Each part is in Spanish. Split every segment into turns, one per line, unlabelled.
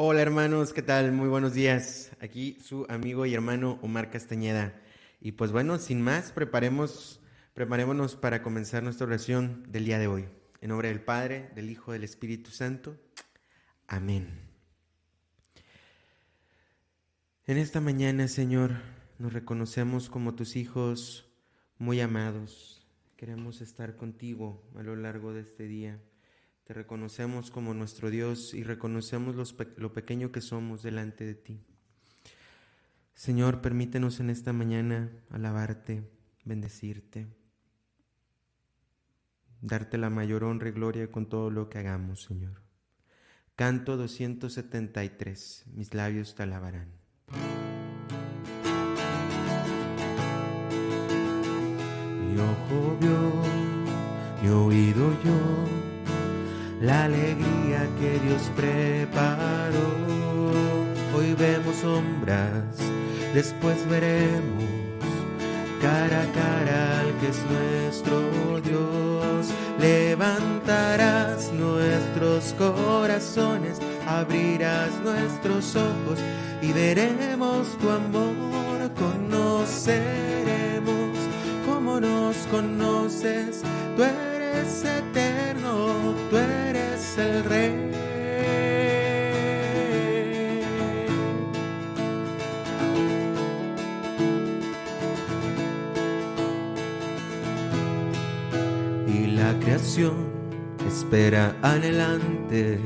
Hola hermanos, ¿qué tal? Muy buenos días. Aquí su amigo y hermano Omar Castañeda. Y pues bueno, sin más, preparemos, preparémonos para comenzar nuestra oración del día de hoy. En nombre del Padre, del Hijo, del Espíritu Santo. Amén. En esta mañana, Señor, nos reconocemos como tus hijos muy amados. Queremos estar contigo a lo largo de este día. Te reconocemos como nuestro Dios y reconocemos lo pequeño que somos delante de ti. Señor, permítenos en esta mañana alabarte, bendecirte, darte la mayor honra y gloria con todo lo que hagamos, Señor. Canto 273, mis labios te alabarán. Mi ojo vio, mi oído yo la alegría que Dios preparó. Hoy vemos sombras, después veremos cara a cara al que es nuestro Dios. Levantarás nuestros corazones, abrirás nuestros ojos y veremos tu amor, conoceremos como nos conoces, tú eres eterno, el rey. Y la creación espera adelante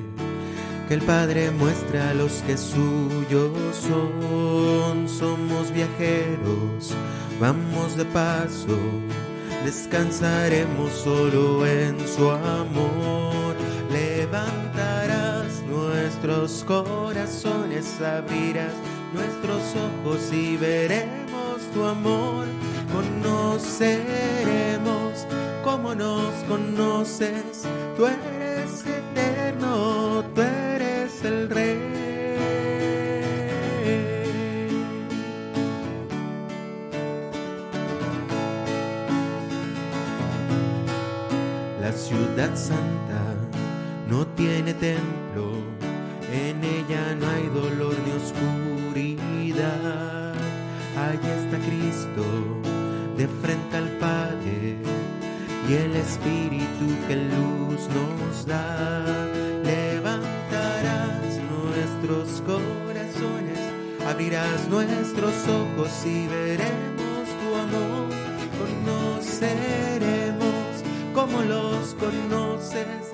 que el Padre muestre a los que suyos son. Somos viajeros, vamos de paso, descansaremos solo en su amor levantarás nuestros corazones, abrirás nuestros ojos y veremos tu amor, conoceremos como nos conoces, tú eres eterno, tú eres el rey. La ciudad santa no tiene templo, en ella no hay dolor ni oscuridad. Allí está Cristo, de frente al Padre, y el Espíritu que luz nos da. Levantarás nuestros corazones, abrirás nuestros ojos y veremos tu amor, conoceremos como los conoces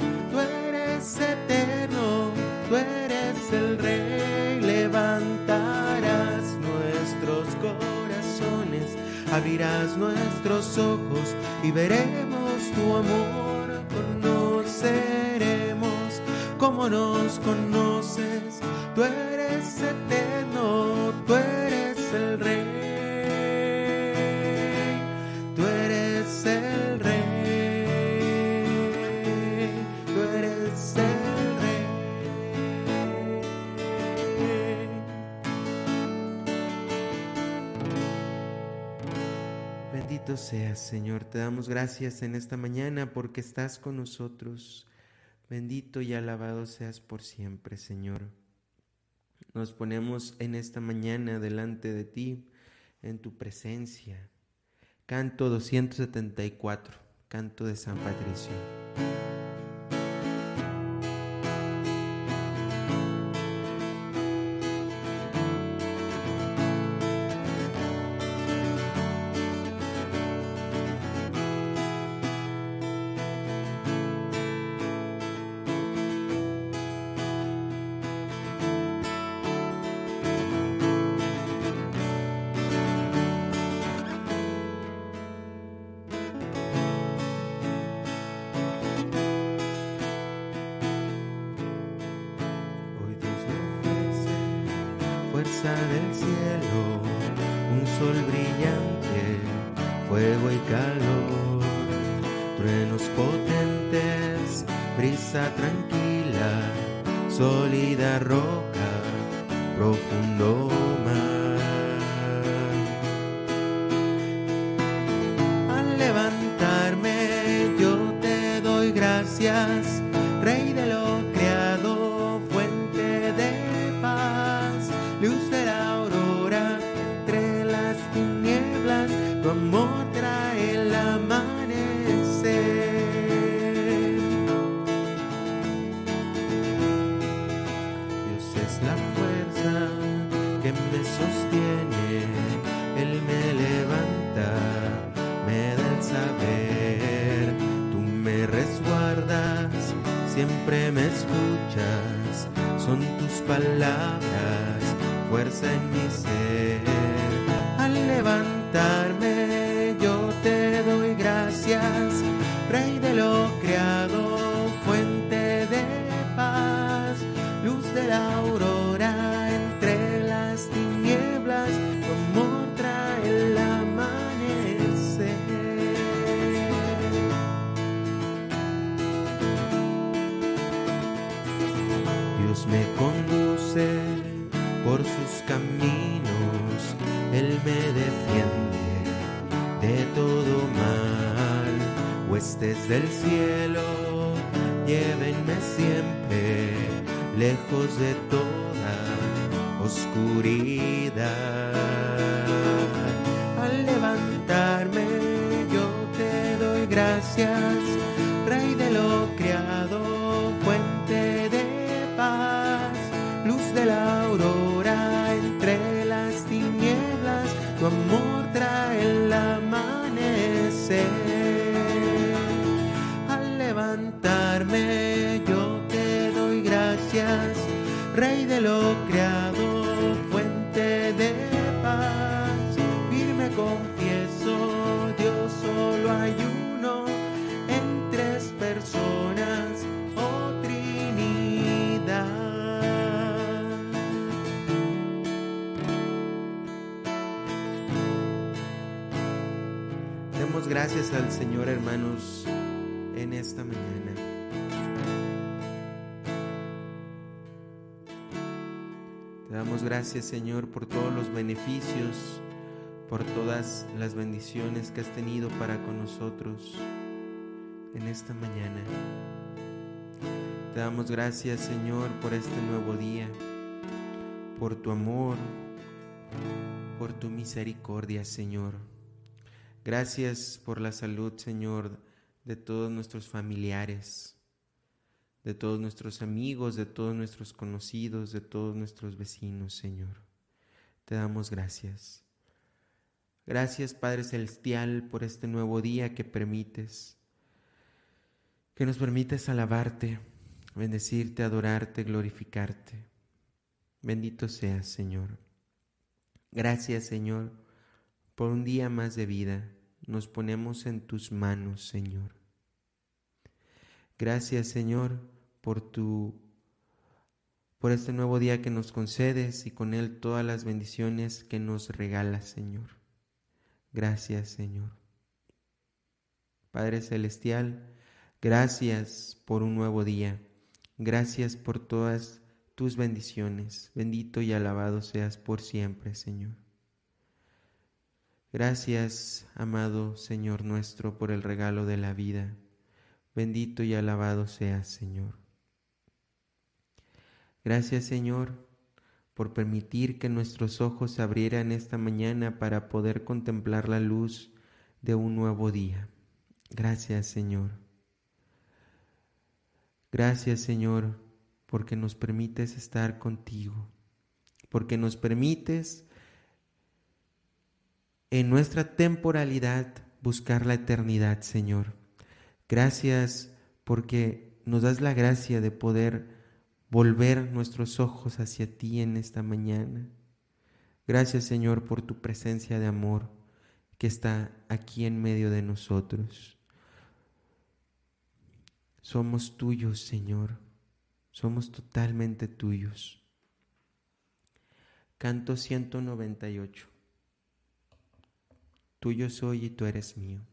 eterno, tú eres el rey, levantarás nuestros corazones, abrirás nuestros ojos y veremos tu amor, conoceremos como nos conoces, tú eres eterno, tú eres seas, Señor. Te damos gracias en esta mañana porque estás con nosotros. Bendito y alabado seas por siempre, Señor. Nos ponemos en esta mañana delante de ti, en tu presencia. Canto 274, canto de San Patricio. past son tus palabras, fuerza en mi Dios me conduce por sus caminos, Él me defiende de todo mal. Huestes del cielo, llévenme siempre lejos de toda oscuridad. Al levantarme gracias al Señor, hermanos, en esta mañana. Te damos gracias, Señor, por todos los beneficios, por todas las bendiciones que has tenido para con nosotros en esta mañana. Te damos gracias, Señor, por este nuevo día, por tu amor, por tu misericordia, Señor. Gracias por la salud, Señor, de todos nuestros familiares, de todos nuestros amigos, de todos nuestros conocidos, de todos nuestros vecinos, Señor. Te damos gracias. Gracias, Padre Celestial, por este nuevo día que permites, que nos permites alabarte, bendecirte, adorarte, glorificarte. Bendito seas, Señor. Gracias, Señor, por un día más de vida. Nos ponemos en tus manos, Señor. Gracias, Señor, por tu por este nuevo día que nos concedes y con él todas las bendiciones que nos regalas, Señor. Gracias, Señor. Padre celestial, gracias por un nuevo día. Gracias por todas tus bendiciones. Bendito y alabado seas por siempre, Señor. Gracias, amado Señor nuestro, por el regalo de la vida. Bendito y alabado seas, Señor. Gracias, Señor, por permitir que nuestros ojos se abrieran esta mañana para poder contemplar la luz de un nuevo día. Gracias, Señor. Gracias, Señor, porque nos permites estar contigo, porque nos permites en nuestra temporalidad buscar la eternidad, Señor. Gracias porque nos das la gracia de poder volver nuestros ojos hacia ti en esta mañana. Gracias, Señor, por tu presencia de amor que está aquí en medio de nosotros. Somos tuyos, Señor. Somos totalmente tuyos. Canto 198. Tuyo soy y tú eres mío.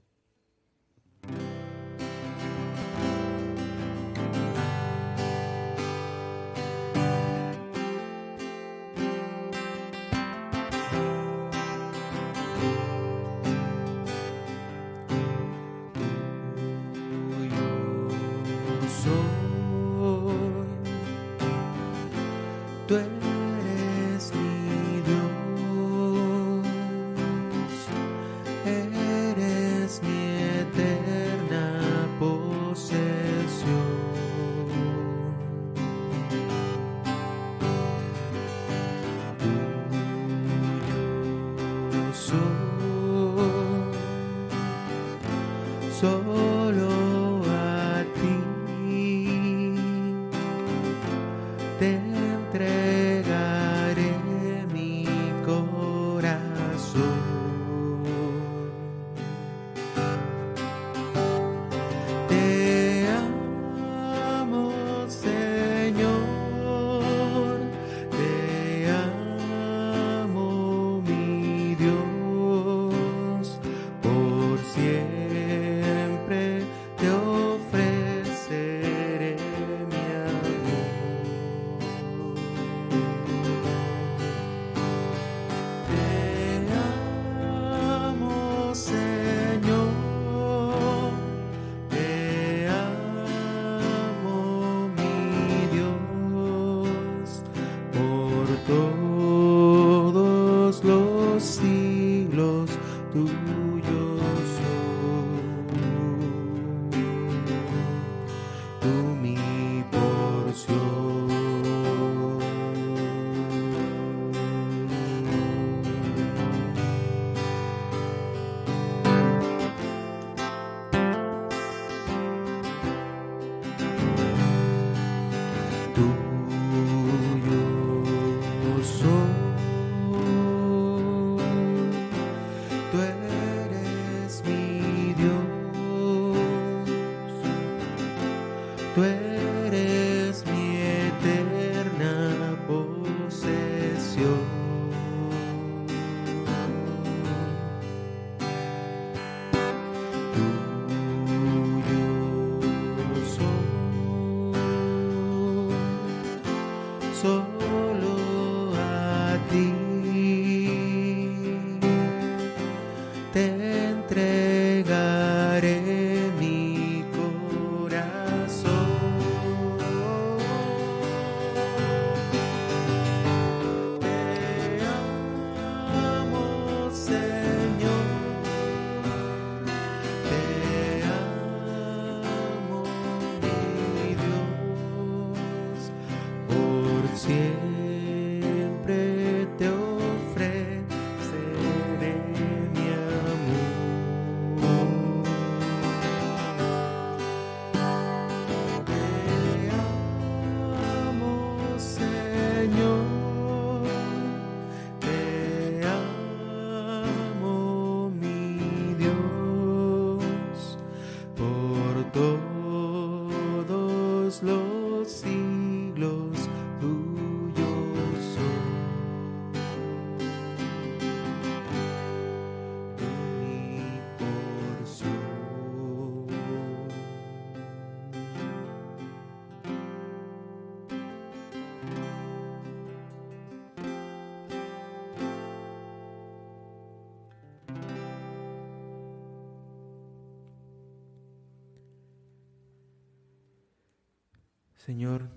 Señor,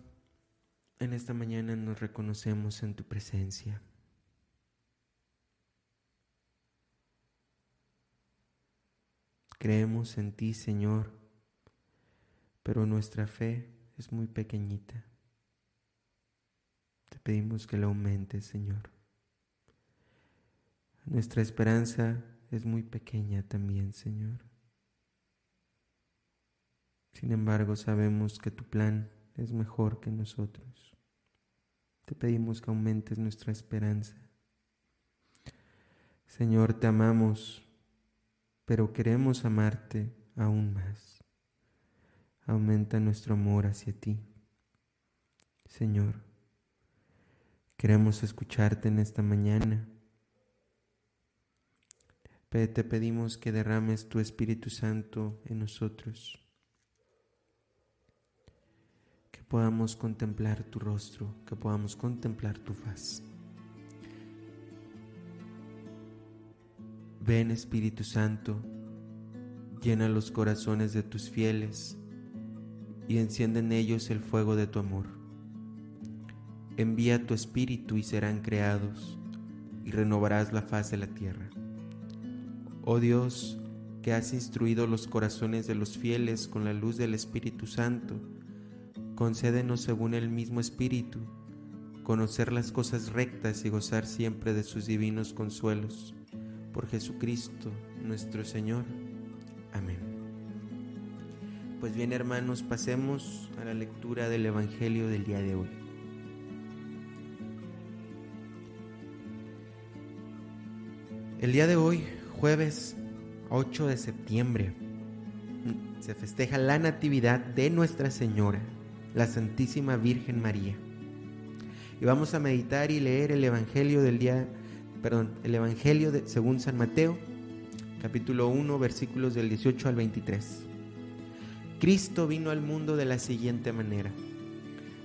en esta mañana nos reconocemos en tu presencia. Creemos en ti, Señor, pero nuestra fe es muy pequeñita. Te pedimos que la aumentes, Señor. Nuestra esperanza es muy pequeña también, Señor. Sin embargo, sabemos que tu plan es mejor que nosotros. Te pedimos que aumentes nuestra esperanza. Señor, te amamos, pero queremos amarte aún más. Aumenta nuestro amor hacia ti. Señor, queremos escucharte en esta mañana. Te pedimos que derrames tu Espíritu Santo en nosotros podamos contemplar tu rostro, que podamos contemplar tu faz. Ven Espíritu Santo, llena los corazones de tus fieles y enciende en ellos el fuego de tu amor. Envía tu Espíritu y serán creados y renovarás la faz de la tierra. Oh Dios, que has instruido los corazones de los fieles con la luz del Espíritu Santo, concédenos según el mismo Espíritu, conocer las cosas rectas y gozar siempre de sus divinos consuelos. Por Jesucristo nuestro Señor. Amén. Pues bien hermanos, pasemos a la lectura del Evangelio del día de hoy. El día de hoy, jueves 8 de septiembre, se festeja la Natividad de Nuestra Señora la Santísima Virgen María. Y vamos a meditar y leer el Evangelio del día, perdón, el Evangelio de, según San Mateo, capítulo 1, versículos del 18 al 23. Cristo vino al mundo de la siguiente manera.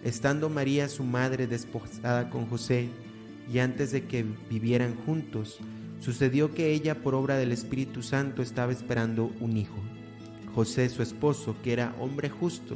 Estando María su madre desposada con José, y antes de que vivieran juntos, Sucedió que ella, por obra del Espíritu Santo, estaba esperando un hijo. José, su esposo, que era hombre justo,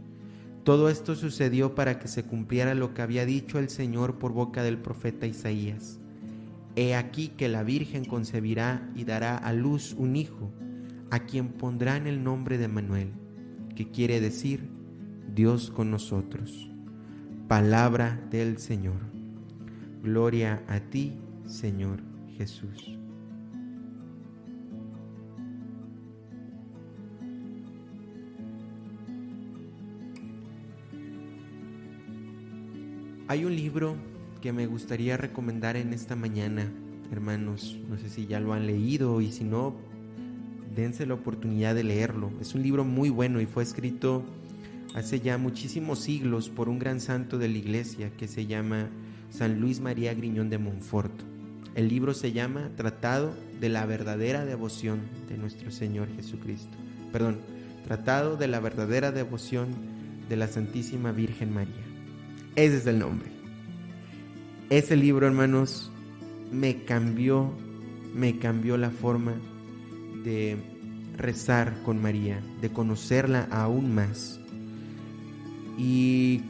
Todo esto sucedió para que se cumpliera lo que había dicho el Señor por boca del profeta Isaías. He aquí que la Virgen concebirá y dará a luz un hijo, a quien pondrán el nombre de Manuel, que quiere decir Dios con nosotros. Palabra del Señor. Gloria a ti, Señor Jesús. Hay un libro que me gustaría recomendar en esta mañana, hermanos. No sé si ya lo han leído y si no, dense la oportunidad de leerlo. Es un libro muy bueno y fue escrito hace ya muchísimos siglos por un gran santo de la iglesia que se llama San Luis María Griñón de Montfort. El libro se llama Tratado de la verdadera devoción de nuestro Señor Jesucristo. Perdón, Tratado de la verdadera devoción de la Santísima Virgen María. Ese es el nombre. Ese libro, hermanos, me cambió, me cambió la forma de rezar con María, de conocerla aún más. Y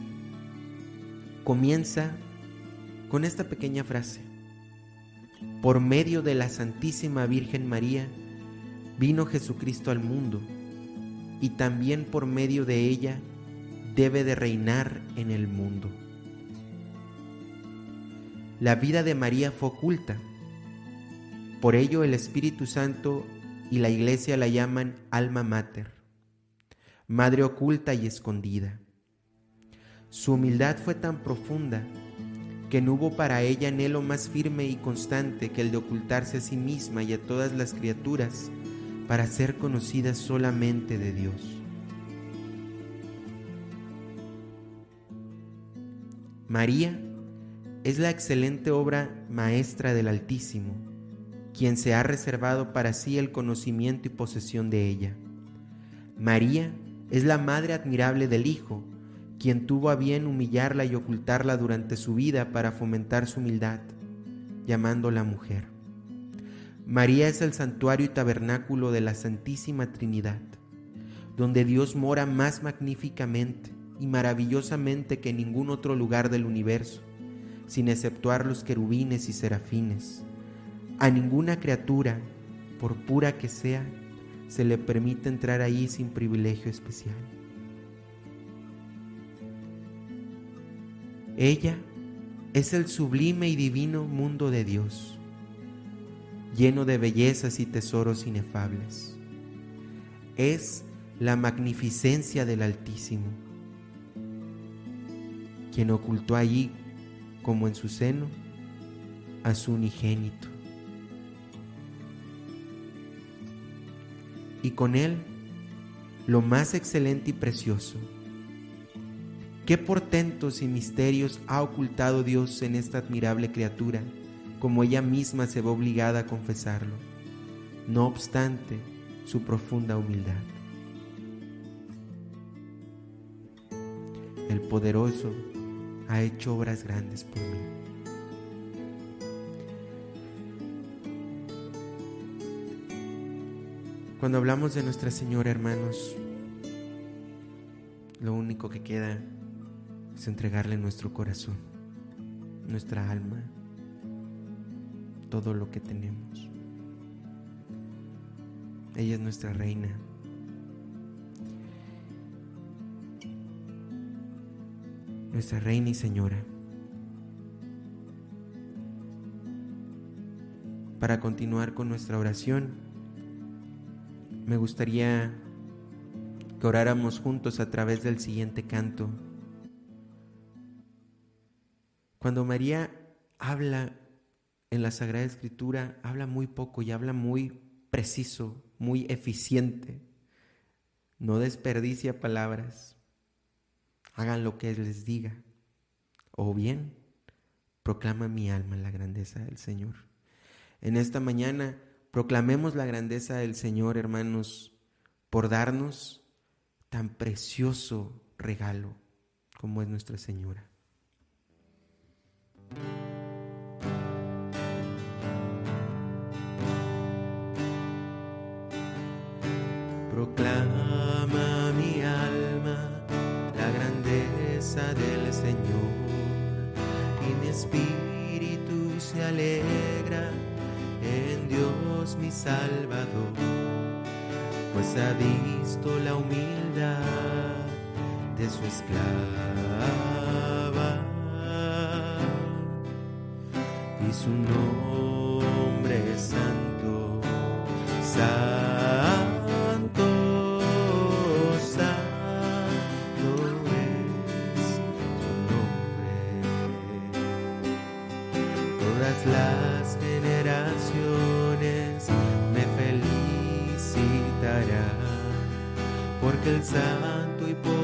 comienza con esta pequeña frase. Por medio de la Santísima Virgen María vino Jesucristo al mundo y también por medio de ella debe de reinar en el mundo. La vida de María fue oculta. Por ello el Espíritu Santo y la Iglesia la llaman alma mater, madre oculta y escondida. Su humildad fue tan profunda que no hubo para ella anhelo más firme y constante que el de ocultarse a sí misma y a todas las criaturas para ser conocida solamente de Dios. María es la excelente obra maestra del Altísimo, quien se ha reservado para sí el conocimiento y posesión de ella. María es la madre admirable del Hijo, quien tuvo a bien humillarla y ocultarla durante su vida para fomentar su humildad, llamándola mujer. María es el santuario y tabernáculo de la Santísima Trinidad, donde Dios mora más magníficamente y maravillosamente que en ningún otro lugar del universo, sin exceptuar los querubines y serafines. A ninguna criatura, por pura que sea, se le permite entrar ahí sin privilegio especial. Ella es el sublime y divino mundo de Dios, lleno de bellezas y tesoros inefables. Es la magnificencia del Altísimo, quien ocultó allí, como en su seno, a su unigénito. Y con él, lo más excelente y precioso, ¿Qué portentos y misterios ha ocultado Dios en esta admirable criatura, como ella misma se ve obligada a confesarlo? No obstante, su profunda humildad. El poderoso ha hecho obras grandes por mí. Cuando hablamos de Nuestra Señora, hermanos, lo único que queda es entregarle nuestro corazón, nuestra alma, todo lo que tenemos. Ella es nuestra reina. Nuestra reina y señora. Para continuar con nuestra oración, me gustaría que oráramos juntos a través del siguiente canto. Cuando María habla en la Sagrada Escritura, habla muy poco y habla muy preciso, muy eficiente. No desperdicia palabras. Hagan lo que les diga. O bien, proclama mi alma la grandeza del Señor. En esta mañana proclamemos la grandeza del Señor, hermanos, por darnos tan precioso regalo como es Nuestra Señora. Alegra en Dios mi Salvador, pues ha visto la humildad de su esclava y su nombre. Santo, porque el santo y poderoso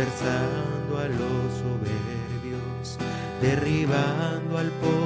dispersando a los soberbios, derribando al poderoso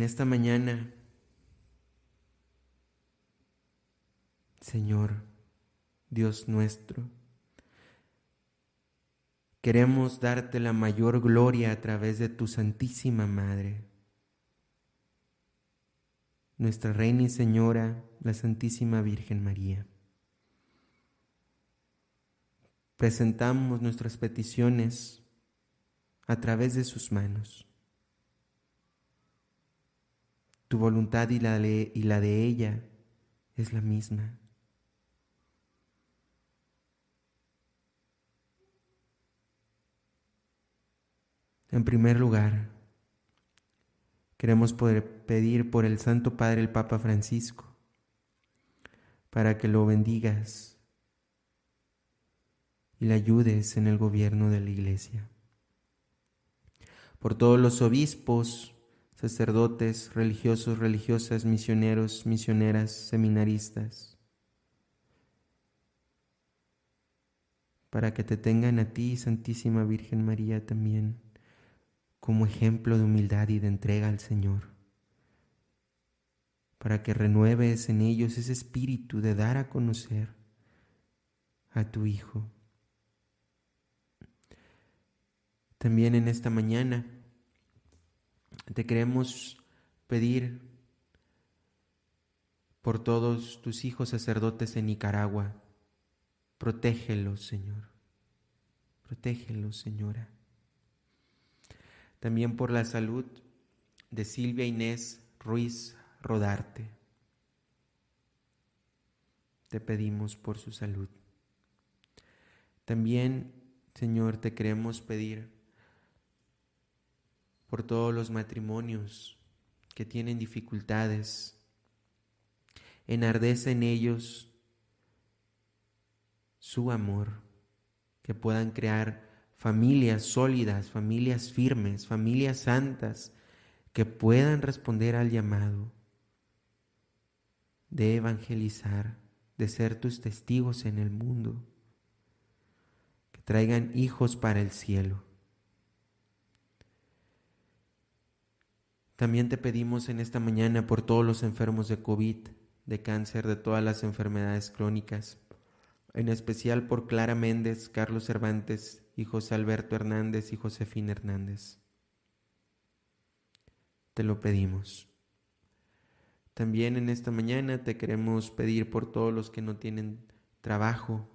en esta mañana, Señor, Dios nuestro, queremos darte la mayor gloria a través de tu Santísima Madre, nuestra Reina y Señora, la Santísima Virgen María. Presentamos nuestras peticiones a través de sus manos. Tu voluntad y la, de, ella es la misma. En primer lugar, queremos poder pedir por el Santo Padre el Papa Francisco, para que lo bendigas y la ayudes en el gobierno de la iglesia. Por todos los obispos, sacerdotes, religiosos, religiosas, misioneros, misioneras, seminaristas, para que te tengan a ti, Santísima Virgen María, también como ejemplo de humildad y de entrega al Señor, para que renueves en ellos ese espíritu de dar a conocer a tu Hijo. También en esta mañana te queremos pedir por todos tus hijos sacerdotes en Nicaragua. Protégelos, Señor. Protégelos, Señora. También por la salud de Silvia Inés Ruiz Rodarte. Te pedimos por su salud. También, Señor, te queremos pedir por todos los matrimonios que tienen dificultades. Enardece en ellos su amor, que puedan crear familias sólidas, familias firmes, familias santas, que puedan responder al llamado de evangelizar, de ser tus testigos en el mundo, que traigan hijos para el cielo. También te pedimos en esta mañana por todos los enfermos de COVID, de cáncer, de todas las enfermedades crónicas, en especial por Clara Méndez, Carlos Cervantes y José Alberto Hernández y Josefina Hernández. Te lo pedimos. También en esta mañana te queremos pedir por todos los que no tienen trabajo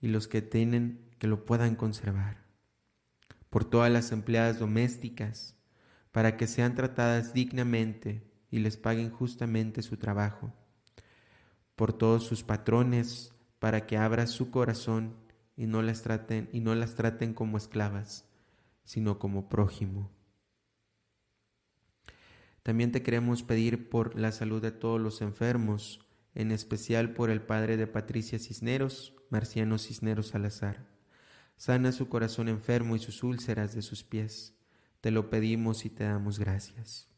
y los que tienen que lo puedan conservar, por todas las empleadas domésticas, para que sean tratadas dignamente y les paguen justamente su trabajo. Por todos sus patrones, para que abra su corazón y no las traten y no las traten como esclavas, sino como prójimo. También te queremos pedir por la salud de todos los enfermos, en especial por el padre de Patricia Cisneros, Marciano Cisneros Salazar. Sana su corazón enfermo y sus úlceras de sus pies te lo pedimos y te damos gracias.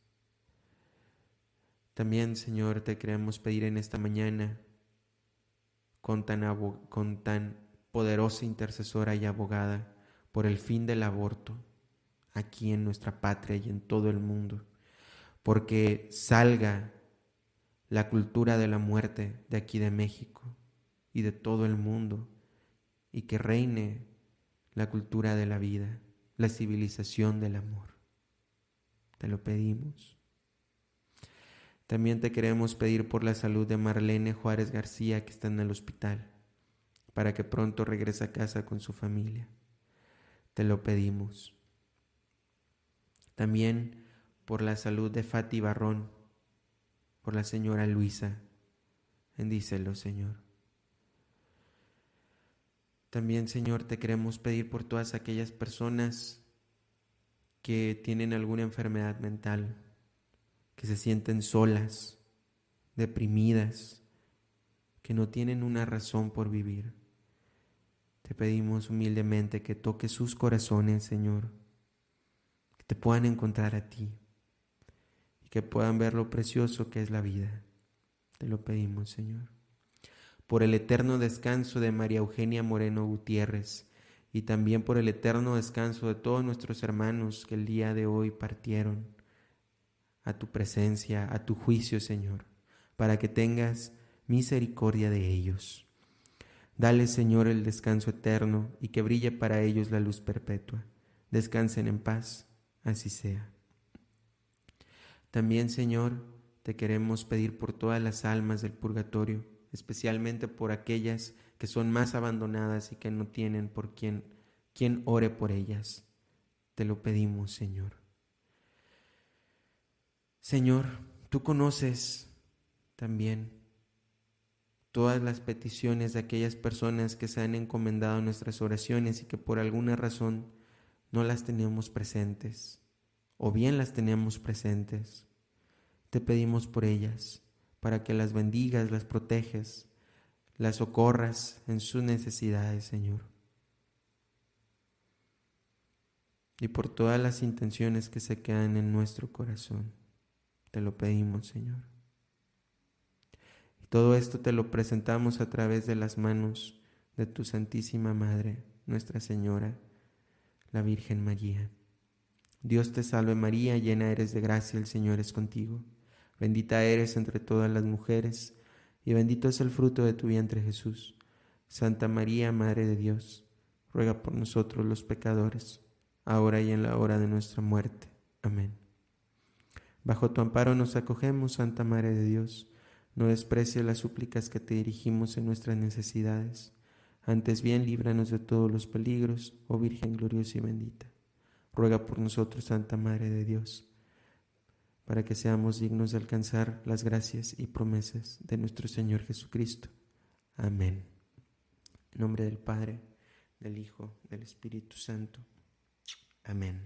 También, Señor, te queremos pedir en esta mañana, con tan, con tan poderosa intercesora y abogada, por el fin del aborto aquí en nuestra patria y en todo el mundo, porque salga la cultura de la muerte de aquí de México y de todo el mundo, y que reine la cultura de la vida la civilización del amor. Te lo pedimos. También te queremos pedir por la salud de Marlene Juárez García que está en el hospital, para que pronto regrese a casa con su familia. Te lo pedimos. También por la salud de Fati Barrón, por la señora Luisa. Bendícelo, Señor. También, Señor, te queremos pedir por todas aquellas personas que tienen alguna enfermedad mental, que se sienten solas, deprimidas, que no tienen una razón por vivir. Te pedimos humildemente que toques sus corazones, Señor, que te puedan encontrar a ti y que puedan ver lo precioso que es la vida. Te lo pedimos, Señor por el eterno descanso de María Eugenia Moreno Gutiérrez y también por el eterno descanso de todos nuestros hermanos que el día de hoy partieron a tu presencia, a tu juicio, Señor, para que tengas misericordia de ellos. Dale, Señor, el descanso eterno y que brille para ellos la luz perpetua. Descansen en paz, así sea. También, Señor, te queremos pedir por todas las almas del purgatorio especialmente por aquellas que son más abandonadas y que no tienen por quien, quien ore por ellas. Te lo pedimos, Señor. Señor, tú conoces también todas las peticiones de aquellas personas que se han encomendado nuestras oraciones y que por alguna razón no las tenemos presentes, o bien las tenemos presentes. Te pedimos por ellas para que las bendigas, las proteges, las socorras en sus necesidades, Señor. Y por todas las intenciones que se quedan en nuestro corazón, te lo pedimos, Señor. Y todo esto te lo presentamos a través de las manos de tu Santísima Madre, Nuestra Señora, la Virgen María. Dios te salve María, llena eres de gracia, el Señor es contigo. Bendita eres entre todas las mujeres, y bendito es el fruto de tu vientre Jesús. Santa María, Madre de Dios, ruega por nosotros los pecadores, ahora y en la hora de nuestra muerte. Amén. Bajo tu amparo nos acogemos, Santa Madre de Dios. No desprecies las súplicas que te dirigimos en nuestras necesidades. Antes bien, líbranos de todos los peligros, oh Virgen gloriosa y bendita. Ruega por nosotros, Santa Madre de Dios para que seamos dignos de alcanzar las gracias y promesas de nuestro Señor Jesucristo. Amén. En nombre del Padre, del Hijo, del Espíritu Santo. Amén.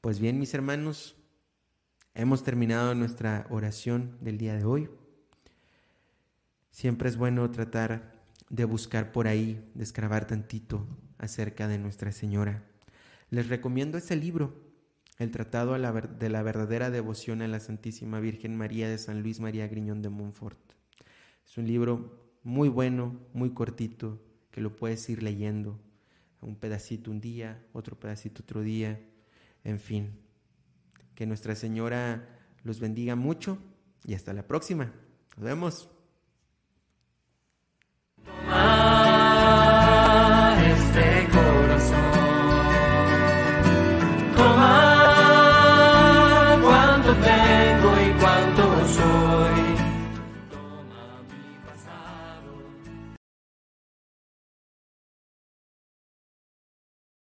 Pues bien, mis hermanos, hemos terminado nuestra oración del día de hoy. Siempre es bueno tratar de buscar por ahí, de escrabar tantito acerca de Nuestra Señora. Les recomiendo ese libro el Tratado de la Verdadera Devoción a la Santísima Virgen María de San Luis María Griñón de Montfort. Es un libro muy bueno, muy cortito, que lo puedes ir leyendo. Un pedacito un día, otro pedacito otro día, en fin. Que Nuestra Señora los bendiga mucho y hasta la próxima. Nos vemos.